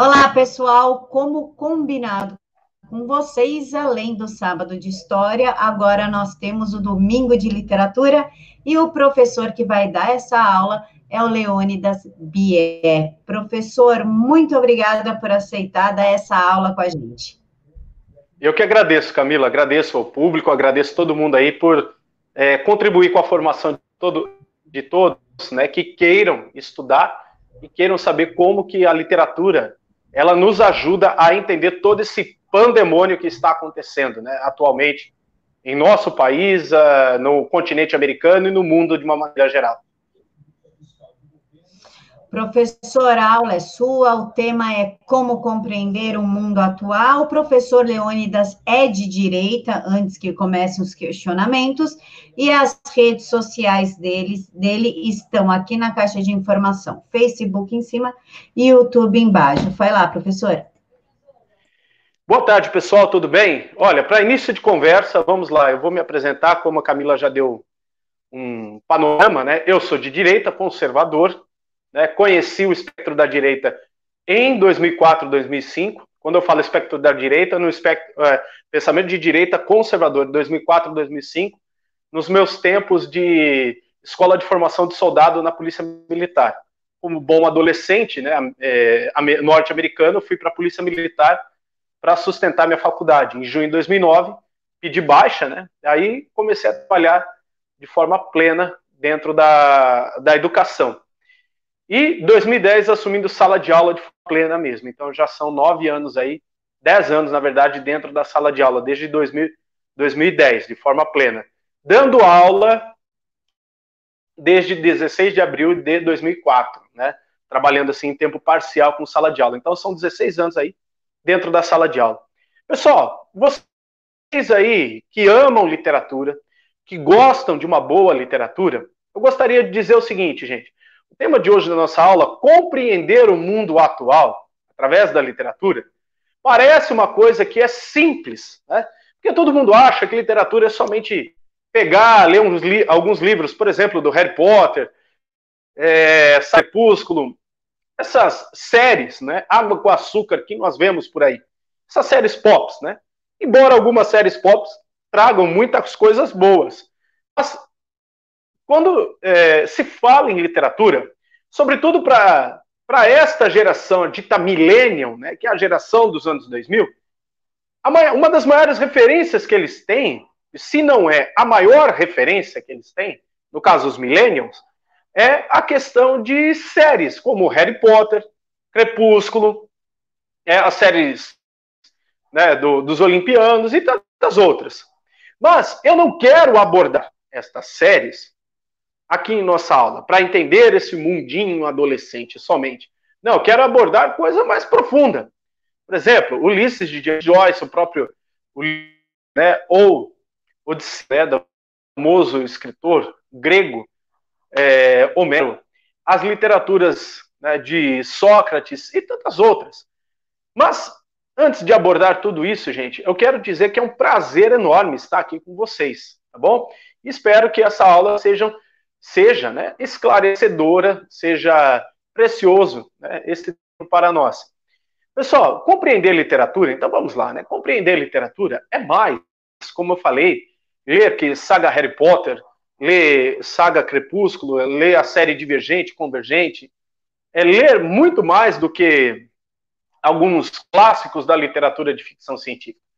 Olá, pessoal. Como combinado com vocês, além do sábado de história, agora nós temos o domingo de literatura e o professor que vai dar essa aula é o Leônidas Bier. Professor, muito obrigada por aceitar dar essa aula com a gente. Eu que agradeço, Camila, agradeço ao público, agradeço todo mundo aí por é, contribuir com a formação de, todo, de todos, né, que queiram estudar e queiram saber como que a literatura ela nos ajuda a entender todo esse pandemônio que está acontecendo, né, atualmente em nosso país, uh, no continente americano e no mundo de uma maneira geral. Professor, a aula é sua, o tema é como compreender o mundo atual. O professor Leônidas é de direita, antes que comecem os questionamentos, e as redes sociais deles, dele estão aqui na caixa de informação, Facebook em cima e YouTube embaixo. Vai lá, professor. Boa tarde, pessoal, tudo bem? Olha, para início de conversa, vamos lá, eu vou me apresentar, como a Camila já deu um panorama, né? Eu sou de direita, conservador, né? Conheci o espectro da direita em 2004, 2005. Quando eu falo espectro da direita, no espectro, é, pensamento de direita conservador, 2004, 2005, nos meus tempos de escola de formação de soldado na Polícia Militar. Como bom adolescente, né, é, norte-americano, fui para a Polícia Militar para sustentar minha faculdade. Em junho de 2009, pedi baixa, né? Aí comecei a trabalhar de forma plena dentro da, da educação. E 2010 assumindo sala de aula de plena mesmo. Então já são nove anos aí, dez anos na verdade dentro da sala de aula desde 2000, 2010 de forma plena, dando aula desde 16 de abril de 2004, né? Trabalhando assim em tempo parcial com sala de aula. Então são 16 anos aí dentro da sala de aula. Pessoal, vocês aí que amam literatura, que gostam de uma boa literatura, eu gostaria de dizer o seguinte, gente. Tema de hoje da nossa aula, compreender o mundo atual através da literatura, parece uma coisa que é simples, né? Porque todo mundo acha que literatura é somente pegar, ler li alguns livros, por exemplo, do Harry Potter, é, Crepúsculo, essas séries, né? Água com açúcar que nós vemos por aí. Essas séries pops, né? Embora algumas séries pops tragam muitas coisas boas. Mas quando é, se fala em literatura, sobretudo para esta geração dita millennium, né, que é a geração dos anos 2000, uma das maiores referências que eles têm, se não é a maior referência que eles têm, no caso os millennials, é a questão de séries como Harry Potter, Crepúsculo, é, as séries né, do, dos Olimpianos e tantas outras. Mas eu não quero abordar estas séries aqui em nossa aula, para entender esse mundinho adolescente somente. Não, eu quero abordar coisa mais profunda. Por exemplo, Ulisses de Joyce, o próprio né, ou Odisseia, né, do famoso escritor grego é, Homero, as literaturas né, de Sócrates e tantas outras. Mas, antes de abordar tudo isso, gente, eu quero dizer que é um prazer enorme estar aqui com vocês, tá bom? Espero que essa aula seja seja né, esclarecedora, seja precioso né, esse tempo para nós. Pessoal, compreender literatura, então vamos lá, né? Compreender literatura é mais, como eu falei, ler que saga Harry Potter, ler saga Crepúsculo, ler a série Divergente, Convergente, é ler muito mais do que alguns clássicos da literatura de ficção científica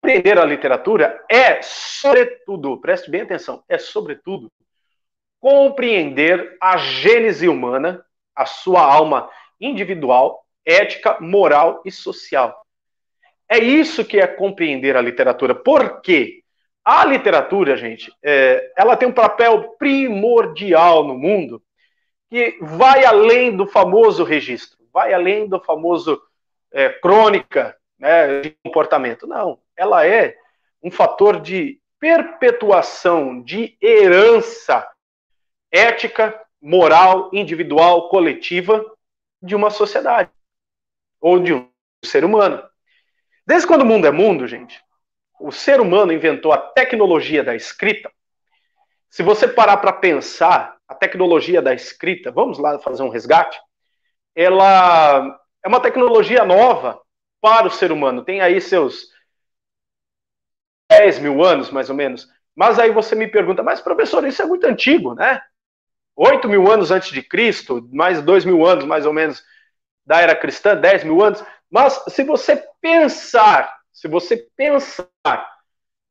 compreender a literatura é, sobretudo, preste bem atenção, é, sobretudo, compreender a gênese humana, a sua alma individual, ética, moral e social. É isso que é compreender a literatura. Por quê? A literatura, gente, é, ela tem um papel primordial no mundo que vai além do famoso registro, vai além do famoso é, crônica né, de comportamento. Não ela é um fator de perpetuação, de herança ética, moral, individual, coletiva de uma sociedade ou de um ser humano. Desde quando o mundo é mundo, gente, o ser humano inventou a tecnologia da escrita. Se você parar para pensar, a tecnologia da escrita, vamos lá fazer um resgate, ela é uma tecnologia nova para o ser humano. Tem aí seus 10 mil anos, mais ou menos. Mas aí você me pergunta, mas professor, isso é muito antigo, né? 8 mil anos antes de Cristo, mais 2 mil anos, mais ou menos, da era cristã, 10 mil anos. Mas se você pensar, se você pensar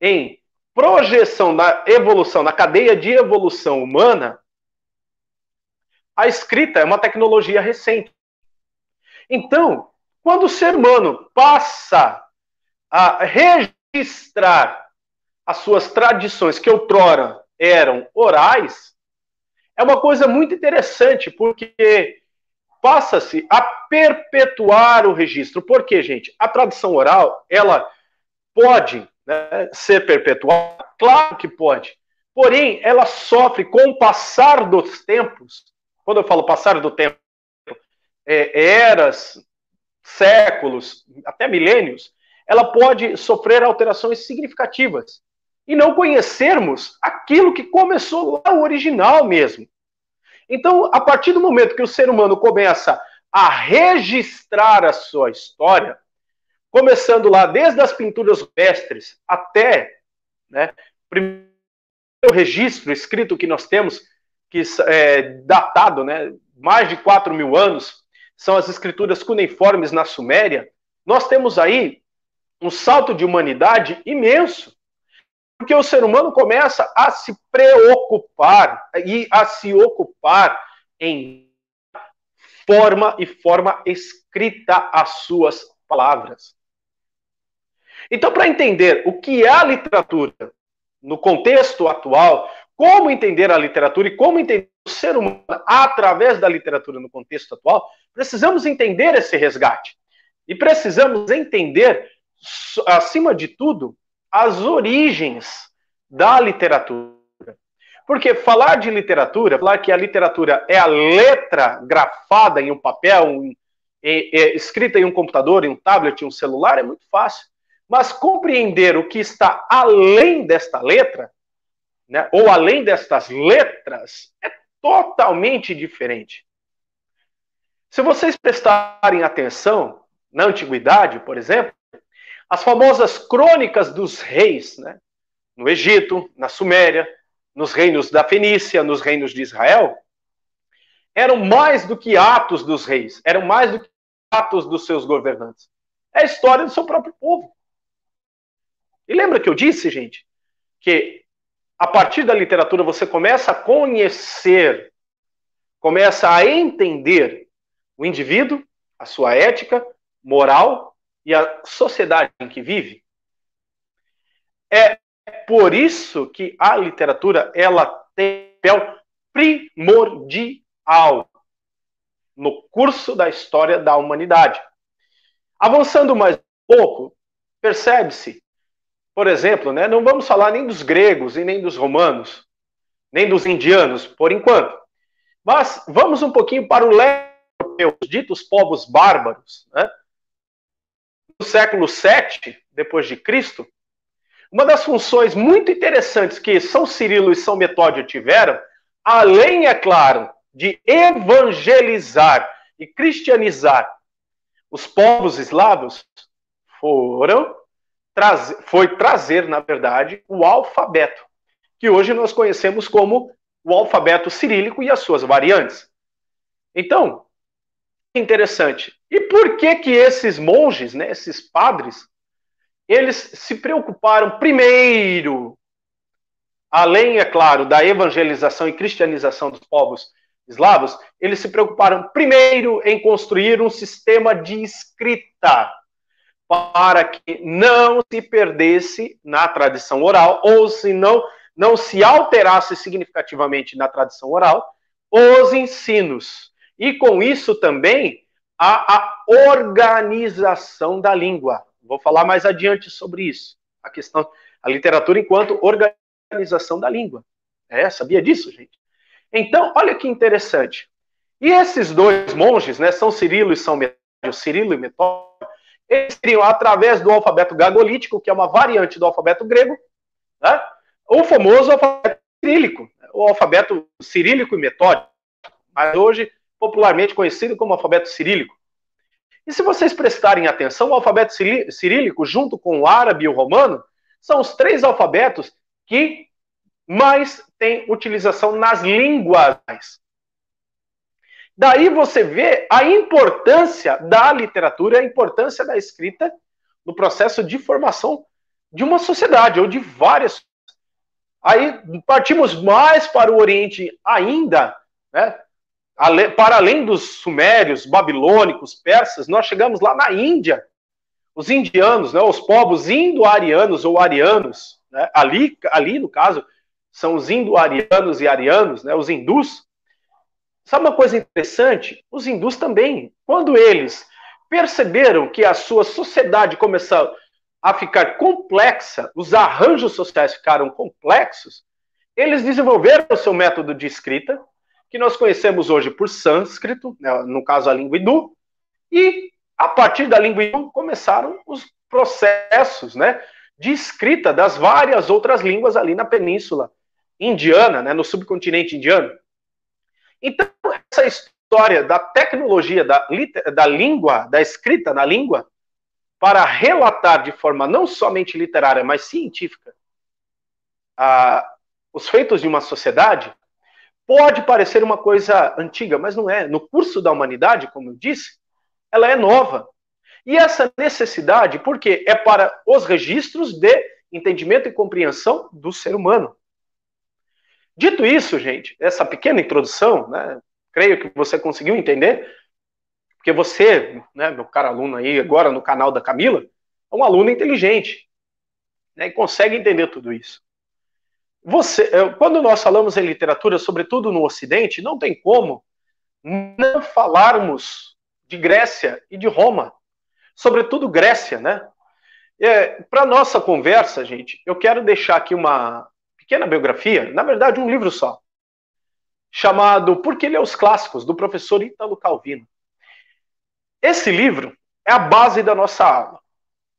em projeção da evolução, na cadeia de evolução humana, a escrita é uma tecnologia recente. Então, quando o ser humano passa a registrar as suas tradições que outrora eram orais, é uma coisa muito interessante, porque passa-se a perpetuar o registro. Por quê, gente? A tradição oral, ela pode né, ser perpetuada? Claro que pode. Porém, ela sofre com o passar dos tempos. Quando eu falo passar do tempo, é, eras, séculos, até milênios, ela pode sofrer alterações significativas e não conhecermos aquilo que começou lá o original mesmo. Então, a partir do momento que o ser humano começa a registrar a sua história, começando lá desde as pinturas rupestres até né, o primeiro registro escrito que nós temos, que é datado, né, mais de 4 mil anos, são as escrituras cuneiformes na Suméria, nós temos aí um salto de humanidade imenso. Porque o ser humano começa a se preocupar e a se ocupar em forma e forma escrita as suas palavras. Então, para entender o que é a literatura no contexto atual, como entender a literatura e como entender o ser humano através da literatura no contexto atual, precisamos entender esse resgate. E precisamos entender, acima de tudo, as origens da literatura. Porque falar de literatura, falar que a literatura é a letra grafada em um papel, um, é, é, escrita em um computador, em um tablet, em um celular, é muito fácil. Mas compreender o que está além desta letra, né, ou além destas letras, é totalmente diferente. Se vocês prestarem atenção, na antiguidade, por exemplo, as famosas crônicas dos reis, né? no Egito, na Suméria, nos reinos da Fenícia, nos reinos de Israel, eram mais do que atos dos reis, eram mais do que atos dos seus governantes. É a história do seu próprio povo. E lembra que eu disse, gente, que a partir da literatura você começa a conhecer, começa a entender o indivíduo, a sua ética, moral e a sociedade em que vive. É por isso que a literatura ela tem papel primordial no curso da história da humanidade. Avançando mais um pouco, percebe-se, por exemplo, né, não vamos falar nem dos gregos e nem dos romanos, nem dos indianos, por enquanto. Mas vamos um pouquinho para o leste europeu, ditos povos bárbaros, né? no século VII depois de Cristo, uma das funções muito interessantes que São Cirilo e São Metódio tiveram, além, é claro, de evangelizar e cristianizar os povos eslavos, foram foi trazer, na verdade, o alfabeto, que hoje nós conhecemos como o alfabeto cirílico e as suas variantes. Então, interessante. E por que que esses monges, né, esses padres, eles se preocuparam primeiro, além, é claro, da evangelização e cristianização dos povos eslavos, eles se preocuparam primeiro em construir um sistema de escrita para que não se perdesse na tradição oral, ou se não, não se alterasse significativamente na tradição oral, os ensinos. E com isso também a, a organização da língua. Vou falar mais adiante sobre isso. A questão, a literatura enquanto organização da língua. É, sabia disso, gente? Então, olha que interessante. E esses dois monges, né, São Cirilo e São Metódio, Cirilo e Metódio, eles criam através do alfabeto gagolítico, que é uma variante do alfabeto grego, né, o famoso alfabeto cirílico, o alfabeto cirílico e metódico. Mas hoje popularmente conhecido como alfabeto cirílico. E se vocês prestarem atenção, o alfabeto cirílico, junto com o árabe e o romano, são os três alfabetos que mais têm utilização nas línguas. Daí você vê a importância da literatura, a importância da escrita no processo de formação de uma sociedade ou de várias. Aí partimos mais para o Oriente ainda, né? para além dos sumérios, babilônicos, persas, nós chegamos lá na Índia. Os indianos, né, os povos indo-arianos ou arianos, né, ali, ali, no caso, são os indo-arianos e arianos, né, os hindus. Sabe uma coisa interessante? Os hindus também, quando eles perceberam que a sua sociedade começou a ficar complexa, os arranjos sociais ficaram complexos, eles desenvolveram o seu método de escrita, que nós conhecemos hoje por sânscrito, né, no caso a língua hindu, e a partir da língua hindu começaram os processos né, de escrita das várias outras línguas ali na península indiana, né, no subcontinente indiano. Então, essa história da tecnologia da, da língua, da escrita na língua, para relatar de forma não somente literária, mas científica, os feitos de uma sociedade, Pode parecer uma coisa antiga, mas não é. No curso da humanidade, como eu disse, ela é nova. E essa necessidade, porque é para os registros de entendimento e compreensão do ser humano. Dito isso, gente, essa pequena introdução, né, creio que você conseguiu entender, porque você, né, meu caro aluno aí, agora no canal da Camila, é um aluno inteligente né, e consegue entender tudo isso. Você, eh, quando nós falamos em literatura, sobretudo no Ocidente, não tem como não falarmos de Grécia e de Roma, sobretudo Grécia, né? É, Para nossa conversa, gente, eu quero deixar aqui uma pequena biografia, na verdade, um livro só, chamado Por que ler os clássicos, do professor Ítalo Calvino. Esse livro é a base da nossa aula.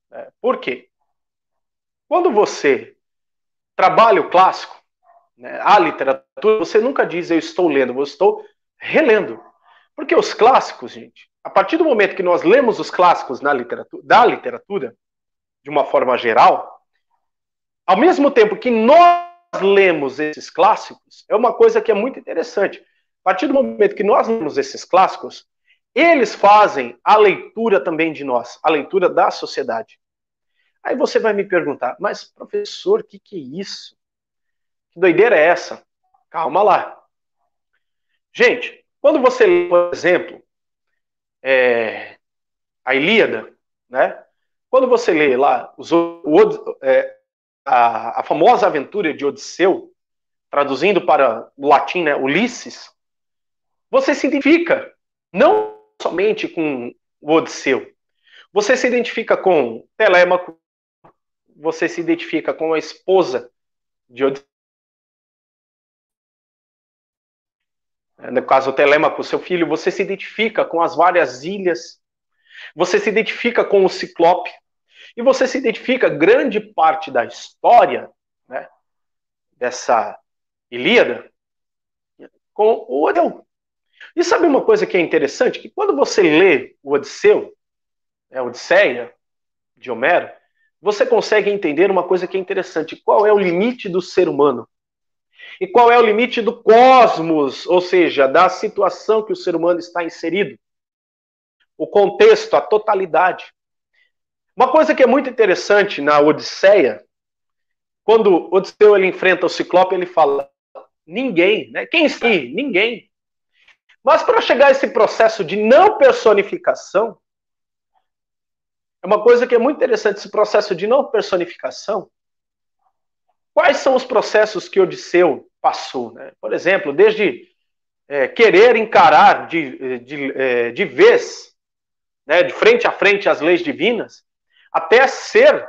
Né? Por quê? Quando você trabalho clássico, né, a literatura, você nunca diz eu estou lendo, eu estou relendo. Porque os clássicos, gente, a partir do momento que nós lemos os clássicos na literatura, da literatura, de uma forma geral, ao mesmo tempo que nós lemos esses clássicos, é uma coisa que é muito interessante. A partir do momento que nós lemos esses clássicos, eles fazem a leitura também de nós, a leitura da sociedade. Aí você vai me perguntar, mas professor, o que, que é isso? Que doideira é essa? Calma lá. Gente, quando você lê, por exemplo, é, a Ilíada, né? Quando você lê lá os, o, é, a, a, famosa aventura de Odisseu, traduzindo para o latim, né, Ulisses, você se identifica não somente com o Odisseu, você se identifica com Telêmaco, você se identifica com a esposa de Odisseu. No caso, o Telêmaco, seu filho, você se identifica com as várias ilhas, você se identifica com o Ciclope, e você se identifica grande parte da história né, dessa Ilíada com o Odeu. E sabe uma coisa que é interessante? Que quando você lê o Odisseu, a né, Odisseia, de Homero, você consegue entender uma coisa que é interessante: qual é o limite do ser humano? E qual é o limite do cosmos, ou seja, da situação que o ser humano está inserido? O contexto, a totalidade. Uma coisa que é muito interessante na Odisseia, quando Odisseu ele enfrenta o Ciclope, ele fala: ninguém, né? Quem sim? Ninguém. Mas para chegar a esse processo de não personificação, é uma coisa que é muito interessante, esse processo de não personificação. Quais são os processos que Odisseu passou? Né? Por exemplo, desde é, querer encarar de, de, é, de vez, né, de frente a frente as leis divinas, até ser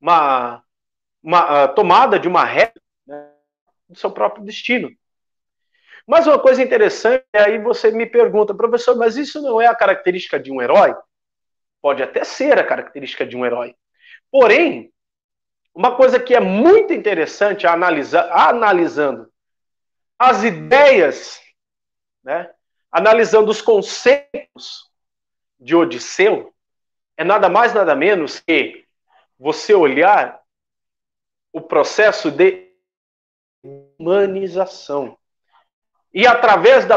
uma, uma tomada de uma regra né, do seu próprio destino. Mas uma coisa interessante, aí você me pergunta, professor, mas isso não é a característica de um herói? Pode até ser a característica de um herói. Porém, uma coisa que é muito interessante analisando as ideias né, analisando os conceitos de Odisseu, é nada mais, nada menos que você olhar o processo de humanização. E através da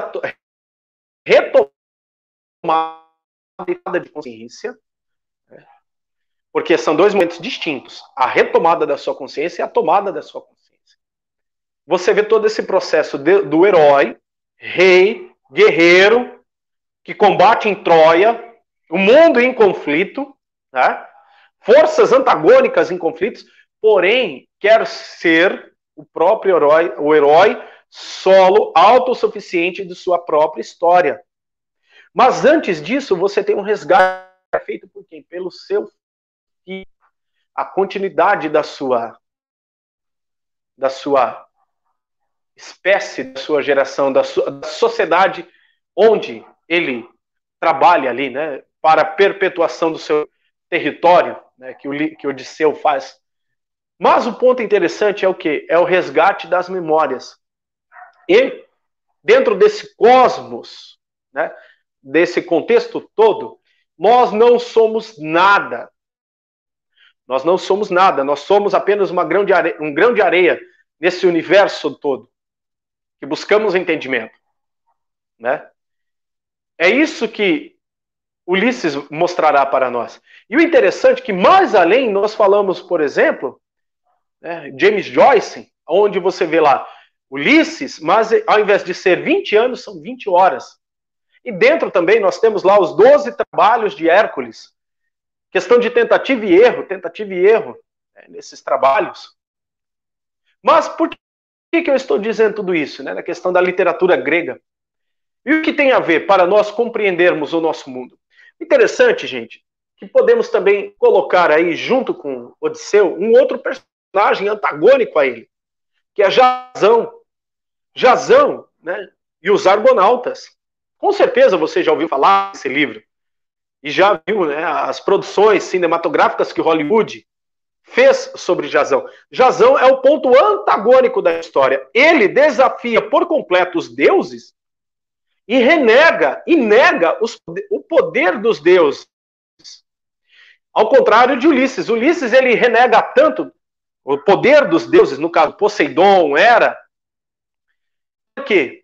retomada de consciência, né? porque são dois momentos distintos: a retomada da sua consciência e a tomada da sua consciência. Você vê todo esse processo de, do herói, rei, guerreiro, que combate em Troia, o mundo em conflito, né? forças antagônicas em conflitos, porém quer ser o próprio herói, o herói solo, autossuficiente de sua própria história. Mas antes disso, você tem um resgate feito por quem? Pelo seu filho. A continuidade da sua da sua espécie, da sua geração, da, sua, da sociedade onde ele trabalha ali, né, para a perpetuação do seu território, né, que, o, que Odisseu faz. Mas o ponto interessante é o que? É o resgate das memórias. E, dentro desse cosmos, né, desse contexto todo, nós não somos nada. Nós não somos nada, nós somos apenas uma grão de areia, um grão de areia nesse universo todo, que buscamos entendimento. Né? É isso que Ulisses mostrará para nós. E o interessante é que, mais além, nós falamos, por exemplo, né, James Joyce, onde você vê lá Ulisses, mas ao invés de ser 20 anos, são 20 horas. E dentro também nós temos lá os 12 trabalhos de Hércules. Questão de tentativa e erro, tentativa e erro né, nesses trabalhos. Mas por que, que eu estou dizendo tudo isso? Né, na questão da literatura grega. E o que tem a ver para nós compreendermos o nosso mundo? Interessante, gente, que podemos também colocar aí, junto com Odisseu, um outro personagem antagônico a ele, que é Jazão. Jazão, né? E os Argonautas. Com certeza você já ouviu falar desse livro. E já viu né, as produções cinematográficas que Hollywood fez sobre Jazão. Jazão é o ponto antagônico da história. Ele desafia por completo os deuses e renega e nega os, o poder dos deuses. Ao contrário de Ulisses. Ulisses ele renega tanto o poder dos deuses, no caso Poseidon, Hera, porque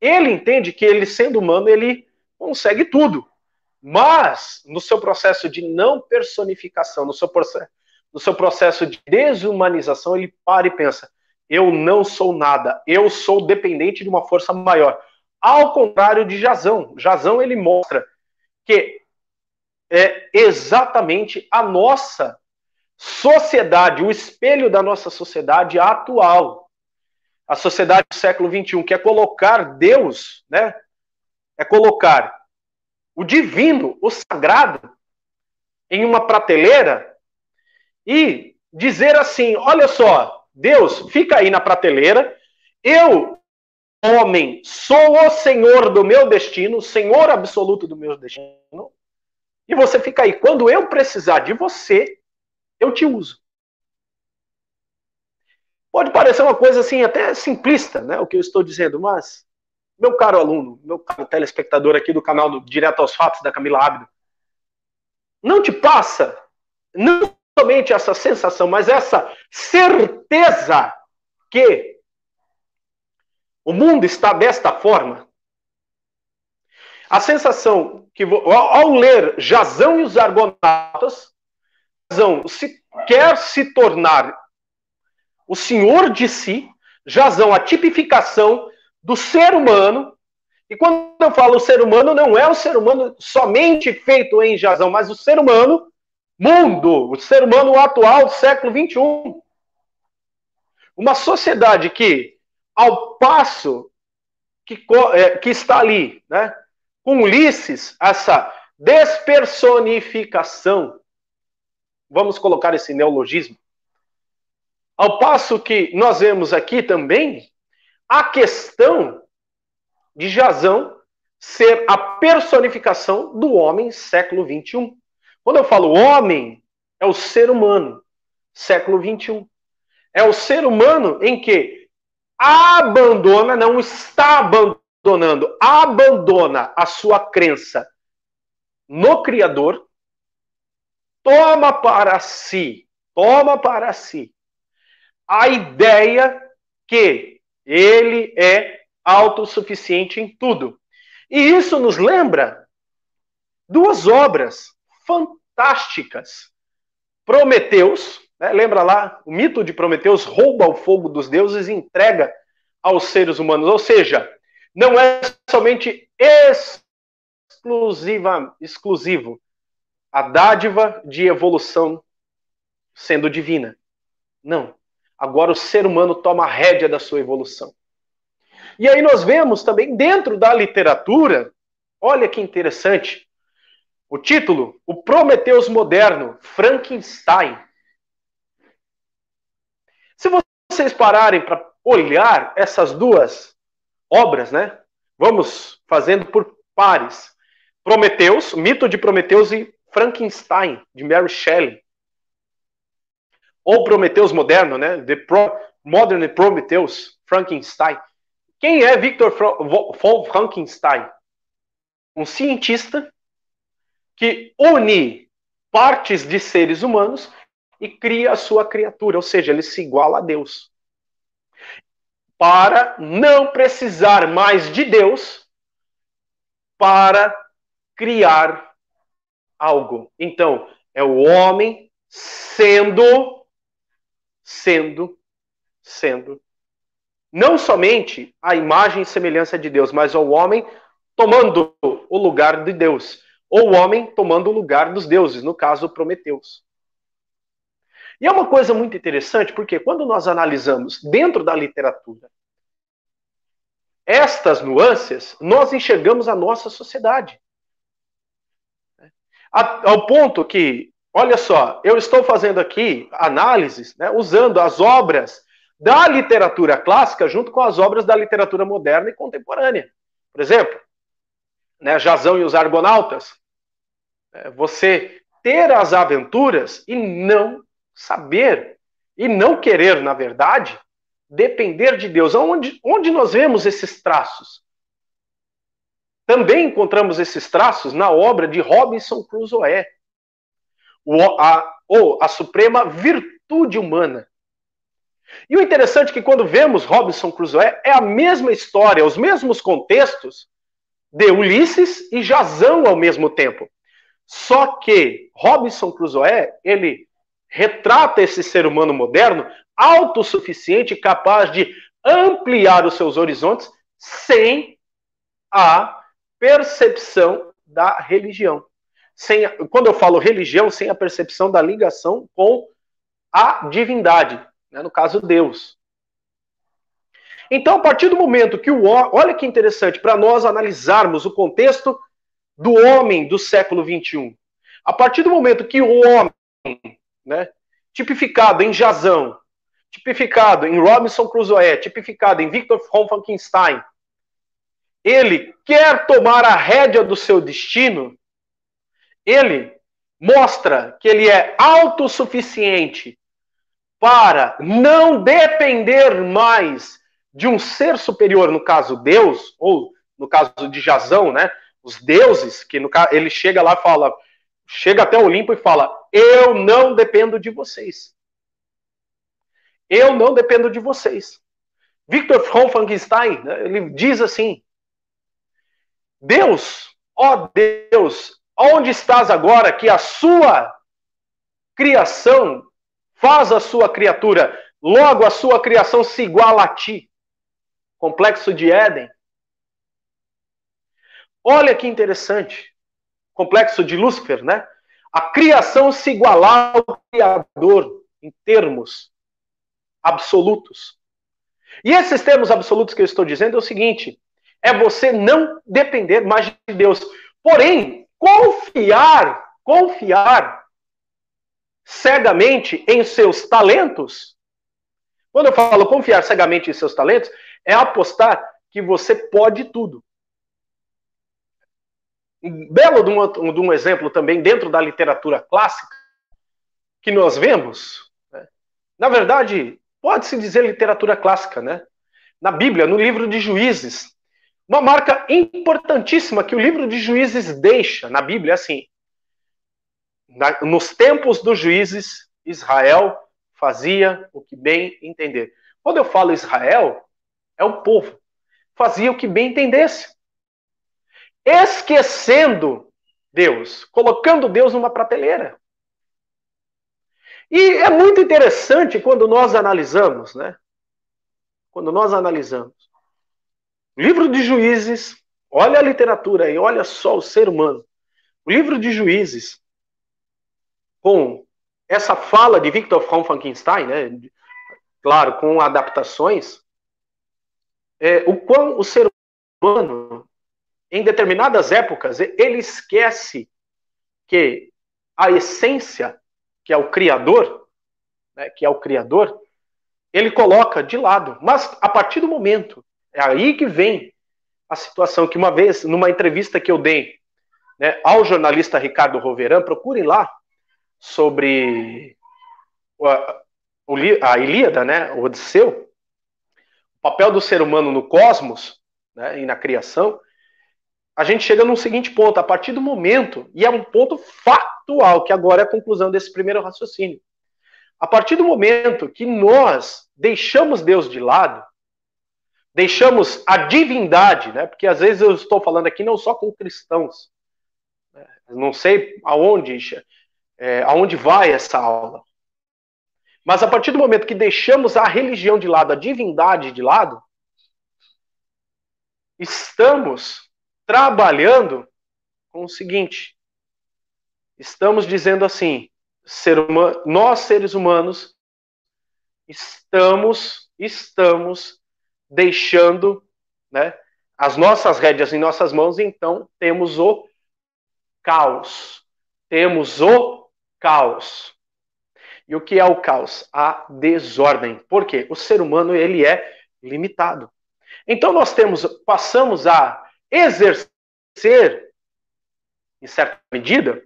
ele entende que ele, sendo humano, ele consegue tudo. Mas, no seu processo de não personificação, no seu processo, no seu processo de desumanização, ele para e pensa: eu não sou nada, eu sou dependente de uma força maior. Ao contrário de Jazão. Jazão ele mostra que é exatamente a nossa sociedade, o espelho da nossa sociedade atual a sociedade do século XXI, que é colocar Deus, né? É colocar o divino, o sagrado, em uma prateleira e dizer assim: olha só, Deus, fica aí na prateleira, eu, homem, sou o senhor do meu destino, senhor absoluto do meu destino, e você fica aí. Quando eu precisar de você, eu te uso. Pode parecer uma coisa assim, até simplista, né, o que eu estou dizendo, mas, meu caro aluno, meu caro telespectador aqui do canal do Direto aos Fatos da Camila Ábido, não te passa não somente essa sensação, mas essa certeza que o mundo está desta forma? A sensação que, ao ler Jazão e os Argonautas, Jazão se, quer se tornar o senhor de si, Jazão, a tipificação do ser humano. E quando eu falo ser humano, não é o ser humano somente feito em Jazão, mas o ser humano mundo, o ser humano atual século 21. Uma sociedade que, ao passo que, é, que está ali, né, com Ulisses, essa despersonificação, vamos colocar esse neologismo, ao passo que nós vemos aqui também a questão de Jazão ser a personificação do homem século 21. Quando eu falo homem, é o ser humano, século 21. É o ser humano em que abandona, não está abandonando abandona a sua crença no Criador, toma para si, toma para si a ideia que ele é autossuficiente em tudo. E isso nos lembra duas obras fantásticas. Prometeus, lembra lá, o mito de Prometeus rouba o fogo dos deuses e entrega aos seres humanos. Ou seja, não é somente exclusiva, exclusivo a dádiva de evolução sendo divina. Não. Agora o ser humano toma a rédea da sua evolução. E aí nós vemos também dentro da literatura, olha que interessante, o título, O Prometeus Moderno, Frankenstein. Se vocês pararem para olhar essas duas obras, né? Vamos fazendo por pares. Prometeus, Mito de Prometeus e Frankenstein, de Mary Shelley. Ou Prometeus moderno, né? The Pro Modern Prometheus, Frankenstein. Quem é Victor von Frankenstein? Um cientista que une partes de seres humanos e cria a sua criatura, ou seja, ele se iguala a Deus. Para não precisar mais de Deus para criar algo. Então, é o homem sendo sendo sendo não somente a imagem e semelhança de Deus, mas o homem tomando o lugar de Deus ou o homem tomando o lugar dos deuses, no caso Prometeus. E é uma coisa muito interessante, porque quando nós analisamos dentro da literatura estas nuances, nós enxergamos a nossa sociedade. Ao ponto que, olha só, eu estou fazendo aqui análises, né, usando as obras da literatura clássica junto com as obras da literatura moderna e contemporânea. Por exemplo, né, Jazão e os Argonautas, é, você ter as aventuras e não saber e não querer, na verdade, depender de Deus. Onde, onde nós vemos esses traços? Também encontramos esses traços na obra de Robinson Crusoe, a, ou a suprema virtude humana. E o interessante é que quando vemos Robinson Crusoe, é a mesma história, os mesmos contextos de Ulisses e Jazão ao mesmo tempo. Só que Robinson Crusoe, ele retrata esse ser humano moderno autossuficiente, capaz de ampliar os seus horizontes sem a percepção da religião. Sem, quando eu falo religião, sem a percepção da ligação com a divindade, né, no caso Deus. Então, a partir do momento que o olha que interessante para nós analisarmos o contexto do homem do século 21. A partir do momento que o homem, né, tipificado em Jazão, tipificado em Robinson Crusoe, tipificado em Victor von Frankenstein, ele quer tomar a rédea do seu destino, ele mostra que ele é autossuficiente para não depender mais de um ser superior, no caso Deus, ou no caso de Jazão, né? os deuses, que no ele chega lá e fala, chega até o Olimpo e fala: Eu não dependo de vocês. Eu não dependo de vocês. Victor von Frankenstein, né, ele diz assim: Deus, ó Deus, onde estás agora que a sua criação faz a sua criatura, logo a sua criação se iguala a ti? Complexo de Éden. Olha que interessante. Complexo de Lúcifer, né? A criação se igualar ao Criador em termos absolutos. E esses termos absolutos que eu estou dizendo é o seguinte: é você não depender mais de Deus. Porém, confiar, confiar cegamente em seus talentos. Quando eu falo confiar cegamente em seus talentos, é apostar que você pode tudo um belo de um, de um, exemplo também dentro da literatura clássica que nós vemos. Né? Na verdade, pode-se dizer literatura clássica, né? Na Bíblia, no livro de Juízes, Uma marca importantíssima que o livro de Juízes deixa na Bíblia é assim: na, nos tempos dos juízes, Israel fazia o que bem entender. Quando eu falo Israel, é o povo. Fazia o que bem entendesse. Esquecendo Deus, colocando Deus numa prateleira. E é muito interessante quando nós analisamos, né? Quando nós analisamos. Livro de Juízes, olha a literatura aí, olha só o ser humano. O livro de Juízes, com essa fala de Victor von Frankenstein, né? Claro, com adaptações, é, o quão o ser humano, em determinadas épocas, ele esquece que a essência que é o Criador, né, que é o Criador, ele coloca de lado. Mas a partir do momento, é aí que vem a situação que uma vez, numa entrevista que eu dei né, ao jornalista Ricardo Roveran, procurem lá sobre a, a Ilíada, né, o Odisseu, o papel do ser humano no cosmos né, e na criação, a gente chega num seguinte ponto, a partir do momento, e é um ponto factual, que agora é a conclusão desse primeiro raciocínio. A partir do momento que nós deixamos Deus de lado, deixamos a divindade, né? Porque às vezes eu estou falando aqui não só com cristãos, né? não sei aonde, é, aonde vai essa aula. Mas a partir do momento que deixamos a religião de lado, a divindade de lado, estamos trabalhando com o seguinte: estamos dizendo assim, ser humano, nós seres humanos estamos estamos deixando, né, as nossas rédeas em nossas mãos, então temos o caos. Temos o caos. E o que é o caos? A desordem. Por quê? O ser humano ele é limitado. Então nós temos passamos a exercer, em certa medida,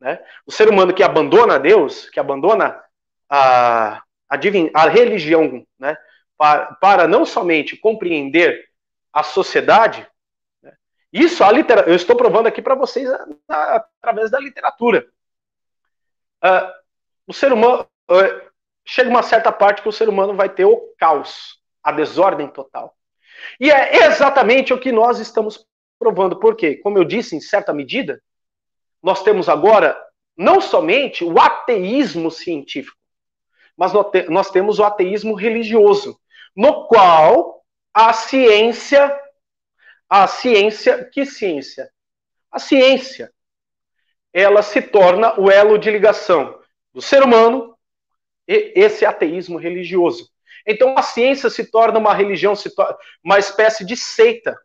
né, o ser humano que abandona Deus, que abandona a, a, divin, a religião, né, para, para, não somente compreender a sociedade, né, isso a litera, eu estou provando aqui para vocês a, a, através da literatura. Uh, o ser humano uh, chega uma certa parte que o ser humano vai ter o caos, a desordem total. E é exatamente o que nós estamos provando. Por quê? Como eu disse, em certa medida, nós temos agora não somente o ateísmo científico, mas nós temos o ateísmo religioso, no qual a ciência, a ciência, que ciência? A ciência, ela se torna o elo de ligação do ser humano e esse ateísmo religioso. Então a ciência se torna uma religião, torna uma espécie de seita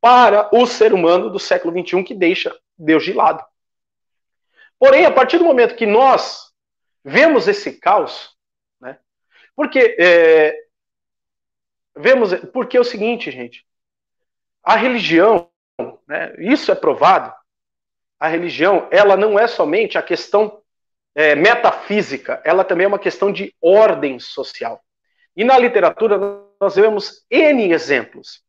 para o ser humano do século XXI que deixa Deus de lado. Porém, a partir do momento que nós vemos esse caos, né, porque é, vemos, porque é o seguinte, gente, a religião, né, isso é provado, a religião, ela não é somente a questão é, metafísica, ela também é uma questão de ordem social. E na literatura nós vemos N exemplos.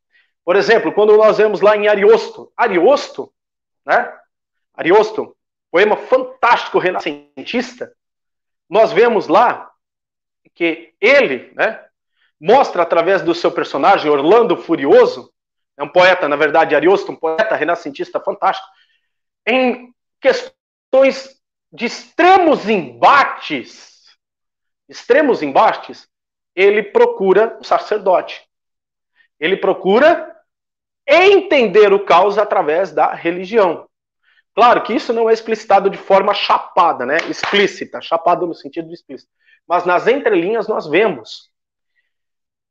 Por exemplo, quando nós vemos lá em Ariosto, Ariosto, né? Ariosto, poema fantástico renascentista, nós vemos lá que ele, né, mostra através do seu personagem Orlando Furioso, é um poeta, na verdade, Ariosto, um poeta renascentista fantástico, em questões de extremos embates, extremos embates, ele procura o sacerdote. Ele procura entender o caos através da religião. Claro que isso não é explicitado de forma chapada, né? Explícita, chapado no sentido explícito. Mas nas entrelinhas nós vemos.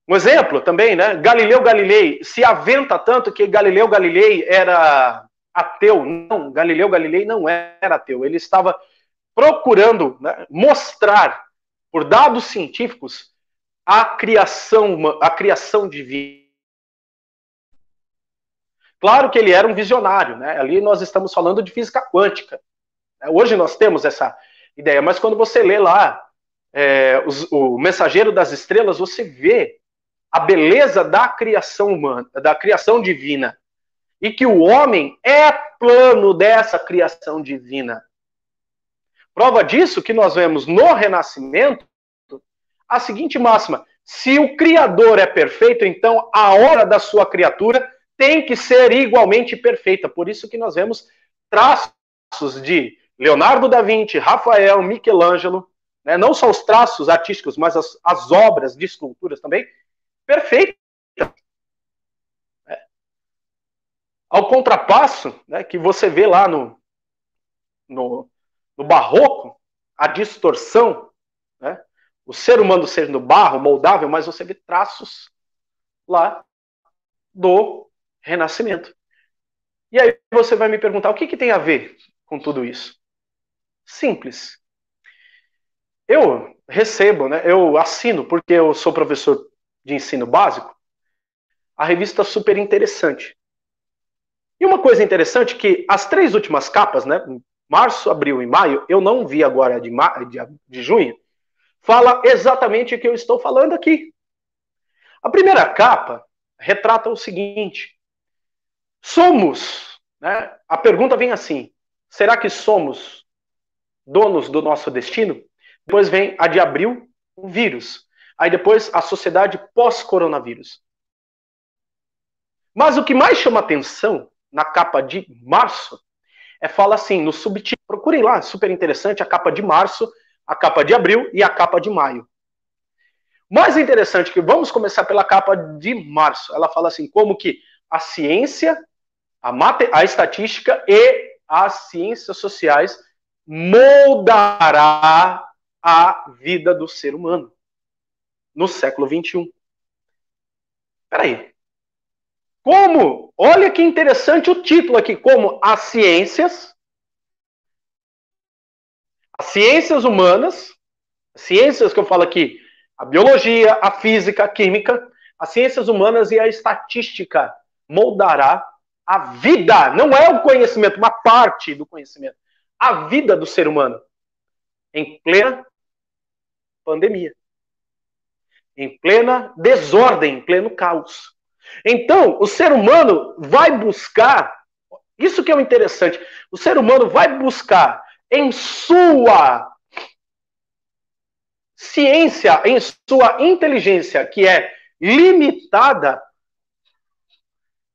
Um exemplo também, né? Galileu Galilei se aventa tanto que Galileu Galilei era ateu. Não, Galileu Galilei não era ateu. Ele estava procurando né, mostrar, por dados científicos, a criação, a criação divina. Claro que ele era um visionário, né? Ali nós estamos falando de física quântica. É, hoje nós temos essa ideia, mas quando você lê lá é, os, o Mensageiro das Estrelas, você vê a beleza da criação humana, da criação divina, e que o homem é plano dessa criação divina. Prova disso que nós vemos no Renascimento a seguinte máxima: se o Criador é perfeito, então a hora da sua criatura tem que ser igualmente perfeita. Por isso que nós vemos traços de Leonardo da Vinci, Rafael, Michelangelo, né? não só os traços artísticos, mas as, as obras de esculturas também, perfeitas. É. Ao contrapasso, né, que você vê lá no, no, no barroco, a distorção, né, o ser humano sendo barro, moldável, mas você vê traços lá do renascimento. E aí você vai me perguntar, o que, que tem a ver com tudo isso? Simples. Eu recebo, né, eu assino, porque eu sou professor de ensino básico, a revista Super Interessante. E uma coisa interessante é que as três últimas capas, né, março, abril e maio, eu não vi agora de, de, de junho, fala exatamente o que eu estou falando aqui. A primeira capa retrata o seguinte: somos, né? A pergunta vem assim: será que somos donos do nosso destino? Depois vem a de abril, o vírus. Aí depois a sociedade pós-coronavírus. Mas o que mais chama atenção na capa de março é fala assim, no subtítulo, procurem lá, super interessante, a capa de março, a capa de abril e a capa de maio. Mais interessante que vamos começar pela capa de março. Ela fala assim, como que a ciência, a, mate, a estatística e as ciências sociais moldará a vida do ser humano no século 21. Peraí. Como? Olha que interessante o título aqui, como as ciências as ciências humanas, ciências que eu falo aqui, a biologia, a física, a química, as ciências humanas e a estatística moldará a vida, não é o conhecimento, uma parte do conhecimento, a vida do ser humano em plena pandemia, em plena desordem, em pleno caos. Então, o ser humano vai buscar, isso que é o interessante, o ser humano vai buscar em sua ciência, em sua inteligência, que é limitada,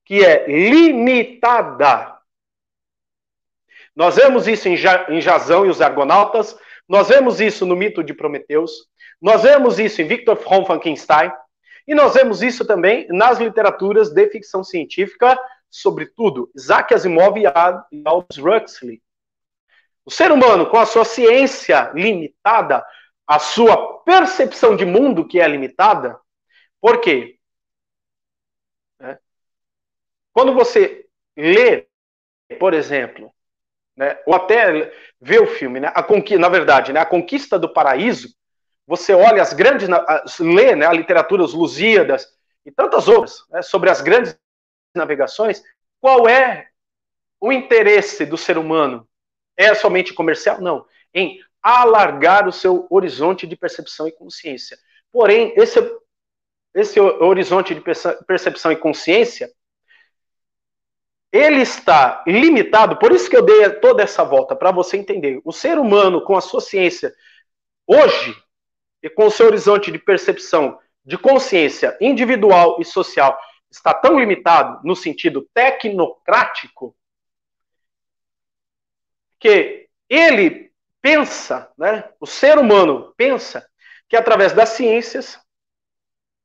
que é limitada. Nós vemos isso em, Jazão e os Argonautas, nós vemos isso no mito de Prometeus, nós vemos isso em Victor von Frankenstein, e nós vemos isso também nas literaturas de ficção científica, sobretudo Isaac Asimov e Aldous Huxley. O ser humano, com a sua ciência limitada, a sua percepção de mundo que é limitada, por quê? É. Quando você lê, por exemplo, né, ou até vê o filme, né, a conquista, na verdade, né, a Conquista do Paraíso, você olha as grandes, lê né, a literatura, os Lusíadas e tantas outras né, sobre as grandes navegações, qual é o interesse do ser humano é somente comercial? Não. Em alargar o seu horizonte de percepção e consciência. Porém, esse, esse horizonte de percepção e consciência, ele está limitado, por isso que eu dei toda essa volta, para você entender. O ser humano, com a sua ciência, hoje, e com seu horizonte de percepção, de consciência individual e social, está tão limitado no sentido tecnocrático, que ele pensa, né, o ser humano pensa que através das ciências,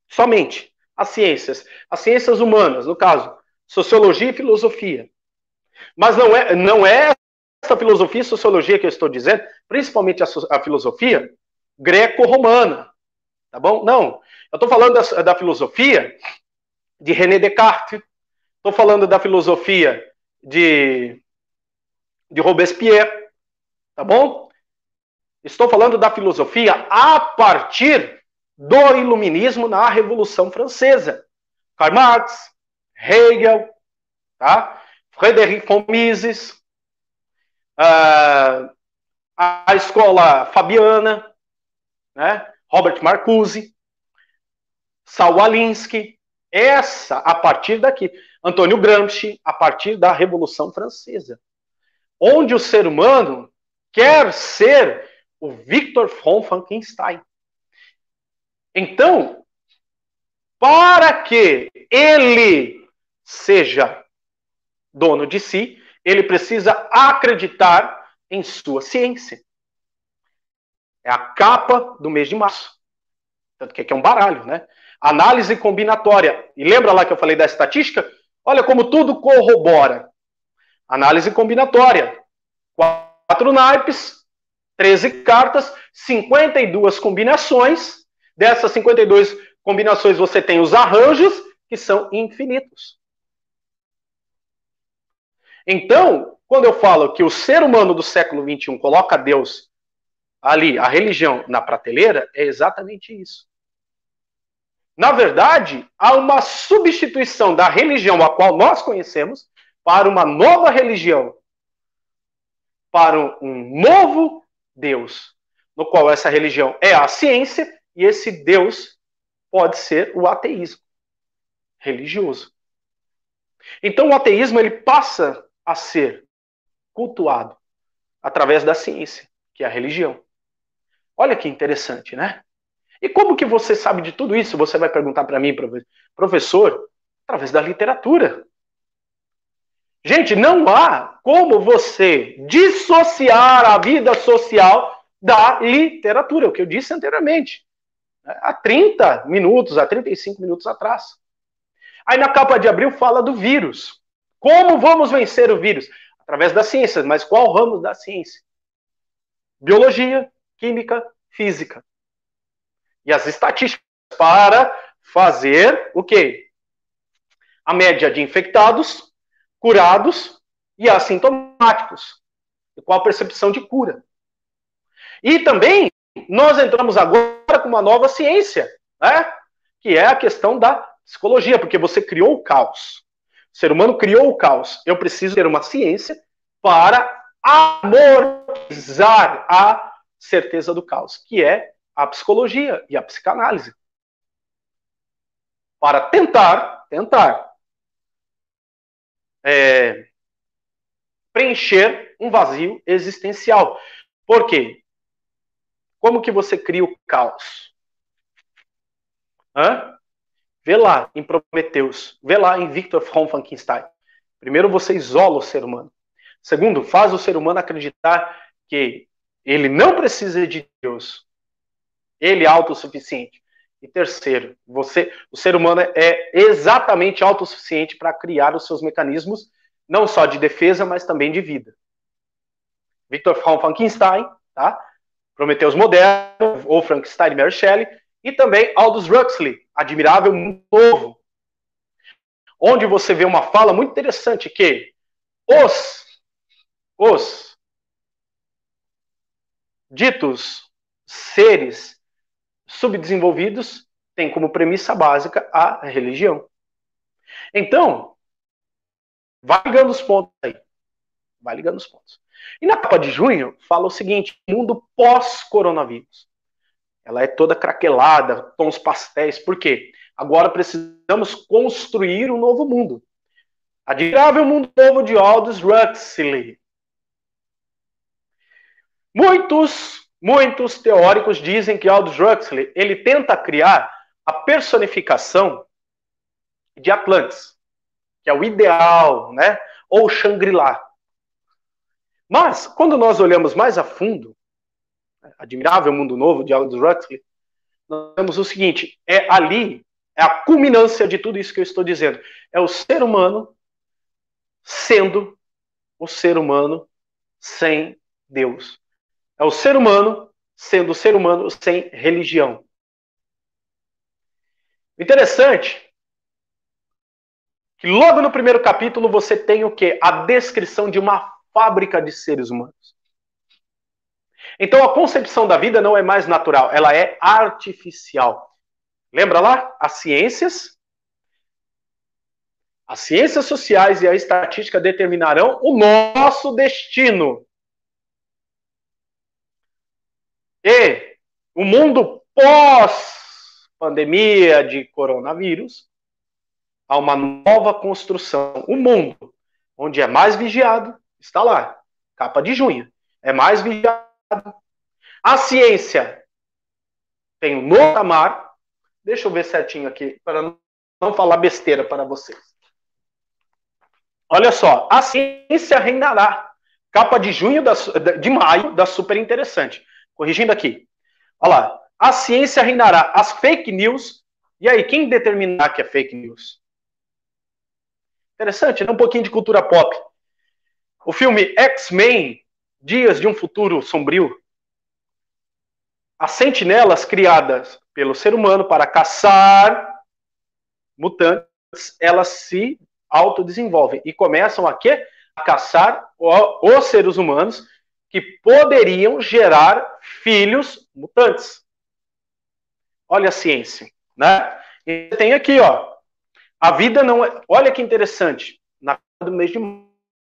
somente as ciências, as ciências humanas, no caso, sociologia e filosofia. Mas não é, não é essa filosofia e sociologia que eu estou dizendo, principalmente a, a filosofia greco-romana, tá bom? Não, eu estou falando da, da filosofia de René Descartes, estou falando da filosofia de de Robespierre, tá bom? Estou falando da filosofia a partir do iluminismo na Revolução Francesa. Karl Marx, Hegel, tá? Frederic von Mises, uh, a escola fabiana, né? Robert Marcuse. Saul Alinsky, essa a partir daqui. Antônio Gramsci, a partir da Revolução Francesa. Onde o ser humano quer ser o Victor von Frankenstein. Então, para que ele seja dono de si, ele precisa acreditar em sua ciência. É a capa do mês de março. Tanto que aqui é um baralho, né? Análise combinatória. E lembra lá que eu falei da estatística? Olha como tudo corrobora. Análise combinatória. Quatro naipes, 13 cartas, 52 combinações. Dessas 52 combinações você tem os arranjos, que são infinitos. Então, quando eu falo que o ser humano do século XXI coloca Deus ali, a religião, na prateleira, é exatamente isso. Na verdade, há uma substituição da religião a qual nós conhecemos para uma nova religião, para um novo Deus, no qual essa religião é a ciência e esse Deus pode ser o ateísmo religioso. Então o ateísmo ele passa a ser cultuado através da ciência, que é a religião. Olha que interessante, né? E como que você sabe de tudo isso? Você vai perguntar para mim, professor, através da literatura. Gente, não há como você dissociar a vida social da literatura, o que eu disse anteriormente, né? há 30 minutos, há 35 minutos atrás. Aí na capa de abril fala do vírus. Como vamos vencer o vírus? Através da ciência, mas qual ramo da ciência? Biologia, química, física e as estatísticas para fazer o quê? A média de infectados, curados e assintomáticos. E qual a percepção de cura. E também nós entramos agora com uma nova ciência, né? que é a questão da psicologia, porque você criou o caos. O ser humano criou o caos. Eu preciso ter uma ciência para amortizar a certeza do caos, que é a psicologia e a psicanálise. Para tentar, tentar é, preencher um vazio existencial. Por quê? Como que você cria o caos? Hã? Vê lá em Prometeus, vê lá em Victor von Frankenstein. Primeiro, você isola o ser humano. Segundo, faz o ser humano acreditar que ele não precisa de Deus, ele é autossuficiente. E terceiro, você, o ser humano é exatamente autossuficiente para criar os seus mecanismos, não só de defesa, mas também de vida. Victor von Frankenstein, tá? Prometeus Moderno, ou Frankenstein Mary Shelley, e também Aldous Huxley, Admirável Mundo Novo, onde você vê uma fala muito interessante que os, os ditos seres subdesenvolvidos têm como premissa básica a religião. Então, vai ligando os pontos aí. Vai ligando os pontos. E na capa de junho fala o seguinte: mundo pós-coronavírus. Ela é toda craquelada, tons pastéis. Por quê? Agora precisamos construir um novo mundo. Admirável mundo novo de Aldous Huxley. Muitos Muitos teóricos dizem que Aldous Huxley ele tenta criar a personificação de Atlantis, que é o ideal, né? Ou Shangri-La. Mas quando nós olhamos mais a fundo, Admirável Mundo Novo de Aldous Huxley, nós vemos o seguinte: é ali é a culminância de tudo isso que eu estou dizendo. É o ser humano sendo o ser humano sem Deus. É o ser humano sendo ser humano sem religião. Interessante que logo no primeiro capítulo você tem o que? A descrição de uma fábrica de seres humanos. Então a concepção da vida não é mais natural, ela é artificial. Lembra lá? As ciências, as ciências sociais e a estatística determinarão o nosso destino. E o mundo pós pandemia de coronavírus, há uma nova construção. O mundo, onde é mais vigiado, está lá. Capa de junho. É mais vigiado. A ciência tem um novo patamar. Deixa eu ver certinho aqui, para não falar besteira para vocês. Olha só, a ciência reinará. Capa de junho, da, de maio, da super interessante. Corrigindo aqui. Olha lá. A ciência reinará. As fake news. E aí, quem determinar que é fake news? Interessante, né? Um pouquinho de cultura pop. O filme X-Men, Dias de um Futuro Sombrio. As sentinelas criadas pelo ser humano para caçar mutantes, elas se autodesenvolvem e começam a quê? A caçar os seres humanos que poderiam gerar filhos mutantes. Olha a ciência, né? E tem aqui, ó. A vida não é. Olha que interessante. Na do mês de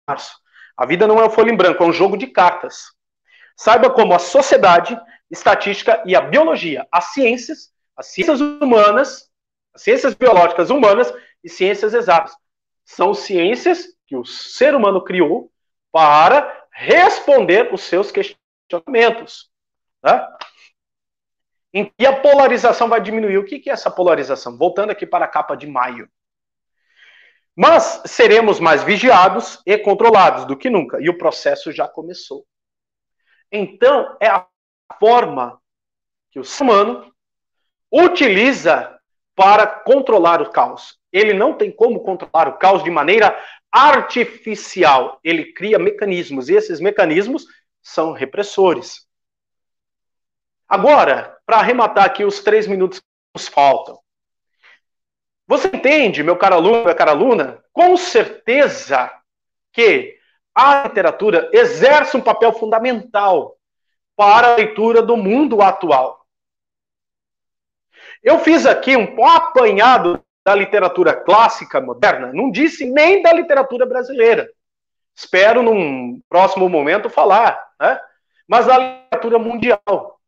março. A vida não é um folha em branco, é um jogo de cartas. Saiba como a sociedade, estatística e a biologia, as ciências, as ciências humanas, as ciências biológicas humanas e ciências exatas são ciências que o ser humano criou para responder os seus questionamentos. Né? E a polarização vai diminuir. O que é essa polarização? Voltando aqui para a capa de maio. Mas seremos mais vigiados e controlados do que nunca. E o processo já começou. Então, é a forma que o ser humano utiliza para controlar o caos. Ele não tem como controlar o caos de maneira artificial. Ele cria mecanismos, e esses mecanismos são repressores. Agora, para arrematar aqui os três minutos que nos faltam. Você entende, meu caro aluno, minha cara aluna, com certeza que a literatura exerce um papel fundamental para a leitura do mundo atual. Eu fiz aqui um apanhado da literatura clássica moderna, não disse nem da literatura brasileira. Espero, num próximo momento, falar, né? mas da literatura mundial.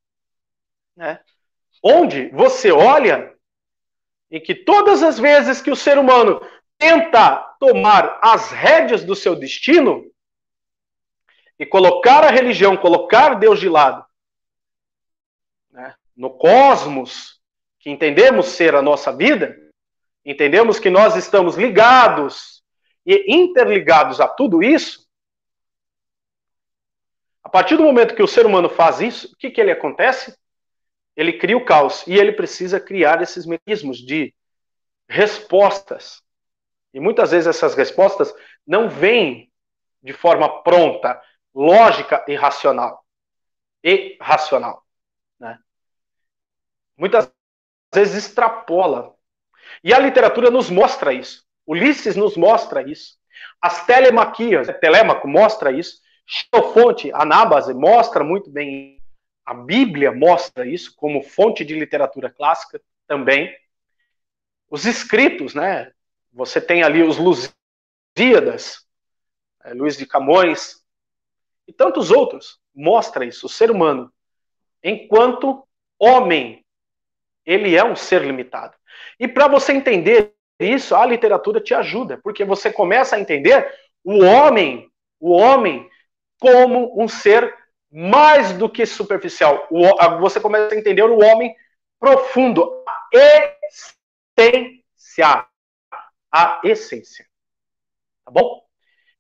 Né? Onde você olha em que todas as vezes que o ser humano tenta tomar as rédeas do seu destino e colocar a religião, colocar Deus de lado, né, no cosmos, que entendemos ser a nossa vida, entendemos que nós estamos ligados e interligados a tudo isso, a partir do momento que o ser humano faz isso, o que, que ele acontece? ele cria o caos e ele precisa criar esses mecanismos de respostas. E muitas vezes essas respostas não vêm de forma pronta, lógica e racional. E racional. Né? Muitas vezes extrapola. E a literatura nos mostra isso. Ulisses nos mostra isso. As telemaquias, Telemaco mostra isso. Xenofonte, Anábase mostra muito bem a Bíblia mostra isso como fonte de literatura clássica também. Os escritos, né? Você tem ali os Lusíadas, é, Luiz de Camões e tantos outros. Mostra isso. O ser humano, enquanto homem, ele é um ser limitado. E para você entender isso, a literatura te ajuda, porque você começa a entender o homem, o homem como um ser mais do que superficial. Você começa a entender o homem profundo, a essência. A essência. Tá bom?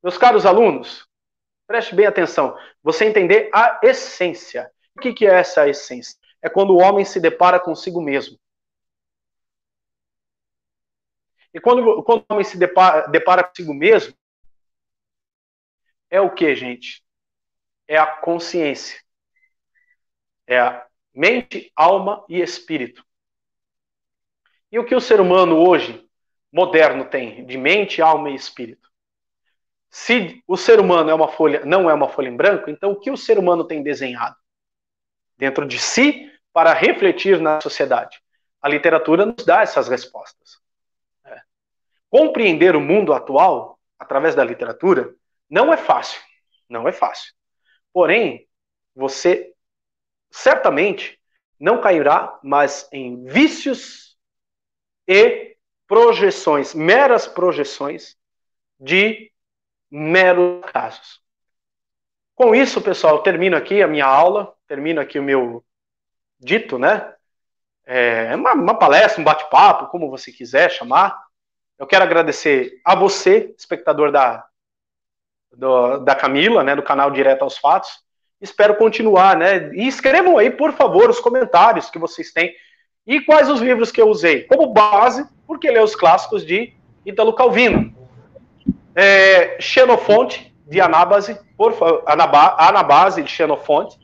Meus caros alunos, preste bem atenção. Você entender a essência. O que é essa essência? É quando o homem se depara consigo mesmo. E quando, quando o homem se depara, depara consigo mesmo, é o que, gente? é a consciência. É a mente, alma e espírito. E o que o ser humano hoje, moderno, tem de mente, alma e espírito? Se o ser humano é uma folha, não é uma folha em branco, então o que o ser humano tem desenhado dentro de si para refletir na sociedade? A literatura nos dá essas respostas. Compreender o mundo atual através da literatura não é fácil. Não é fácil. Porém, você certamente não cairá, mas em vícios e projeções, meras projeções de meros casos. Com isso, pessoal, termino aqui a minha aula, termino aqui o meu dito, né? É uma, uma palestra, um bate-papo, como você quiser chamar. Eu quero agradecer a você, espectador da, do, da Camila, né, do canal Direto aos Fatos. Espero continuar, né? E escrevam aí, por favor, os comentários que vocês têm e quais os livros que eu usei como base, porque ler os clássicos de Ítalo Calvino. É, Xenofonte, de Anábase, por favor, Anabase de Xenofonte.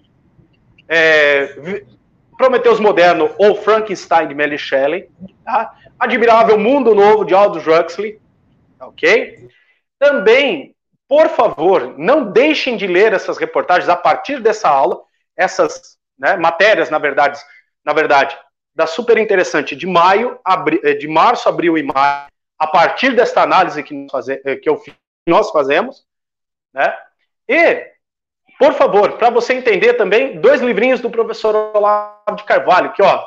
É, Prometeus Moderno ou Frankenstein de Mary Shelley. Tá? Admirável Mundo Novo de Aldous Huxley. Ok? Também por favor, não deixem de ler essas reportagens a partir dessa aula, essas né, matérias, na verdade, na verdade, da super interessante de maio, abri, eh, de março, abril e maio, a partir desta análise que, nós, faze, eh, que eu, nós fazemos, né? E, por favor, para você entender também, dois livrinhos do professor Olavo de Carvalho, que, ó,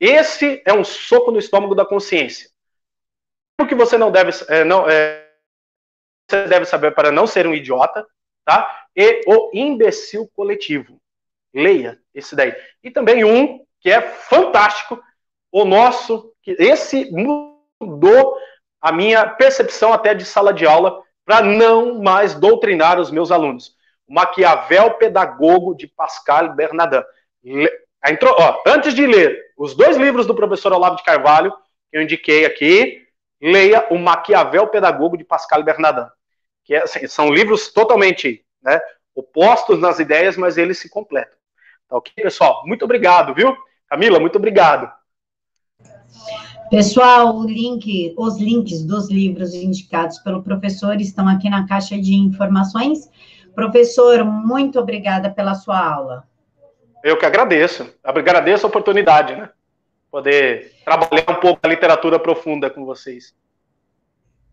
esse é um soco no estômago da consciência. O que você não deve, é, não, é, você deve saber para não ser um idiota, tá? E o imbecil coletivo. Leia esse daí. E também um que é fantástico, o nosso, esse mudou a minha percepção até de sala de aula para não mais doutrinar os meus alunos. Maquiavel Pedagogo de Pascal Bernardin. Entrou, ó, antes de ler os dois livros do professor Olavo de Carvalho, que eu indiquei aqui, leia o Maquiavel Pedagogo de Pascal Bernardin que é, assim, são livros totalmente né, opostos nas ideias, mas eles se completam. Tá ok, pessoal? Muito obrigado, viu? Camila, muito obrigado. Pessoal, link, os links dos livros indicados pelo professor estão aqui na caixa de informações. Professor, muito obrigada pela sua aula. Eu que agradeço. Agradeço a oportunidade, né? Poder trabalhar um pouco a literatura profunda com vocês.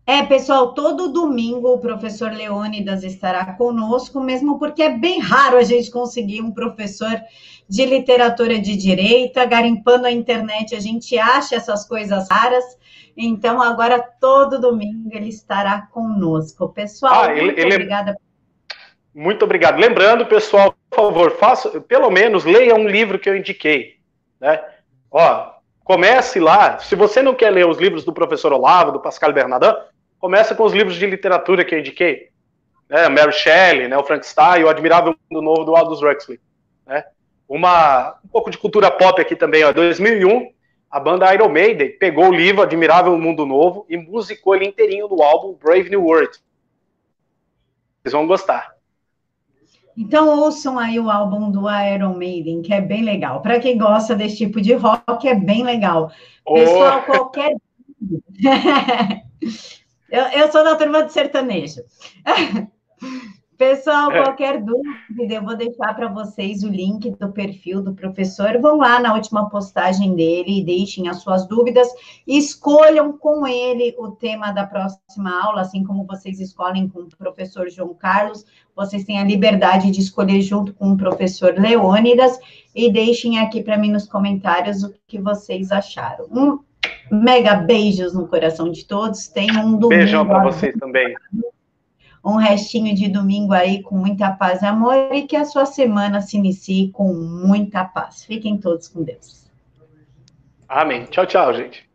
É, pessoal, todo domingo o professor Leônidas estará conosco, mesmo porque é bem raro a gente conseguir um professor de literatura de direita, garimpando a internet, a gente acha essas coisas raras. Então, agora todo domingo ele estará conosco. Pessoal, ah, ele, muito ele... É obrigada. Muito obrigado. Lembrando, pessoal, favor, faça, pelo menos leia um livro que eu indiquei, né? Ó, comece lá. Se você não quer ler os livros do professor Olavo, do Pascal Bernardin, começa com os livros de literatura que eu indiquei. Né? Mary Shelley, né? o Frankenstein, o Admirável Mundo Novo do Aldous Huxley. Né? Uma, um pouco de cultura pop aqui também. Ó. 2001, a banda Iron Maiden pegou o livro Admirável Mundo Novo e musicou ele inteirinho no álbum Brave New World. Vocês vão gostar. Então ouçam aí o álbum do Iron Maiden, que é bem legal. Para quem gosta desse tipo de rock, é bem legal. Pessoal, oh. qualquer Eu, eu sou da turma de sertanejo. Pessoal, é. qualquer dúvida, eu vou deixar para vocês o link do perfil do professor. Vão lá na última postagem dele e deixem as suas dúvidas. Escolham com ele o tema da próxima aula, assim como vocês escolhem com o professor João Carlos. Vocês têm a liberdade de escolher junto com o professor Leônidas e deixem aqui para mim nos comentários o que vocês acharam. Um Mega beijos no coração de todos. Tenham um domingo. Beijão para vocês também. Um restinho de domingo aí com muita paz e amor e que a sua semana se inicie com muita paz. Fiquem todos com Deus. Amém. Tchau, tchau, gente.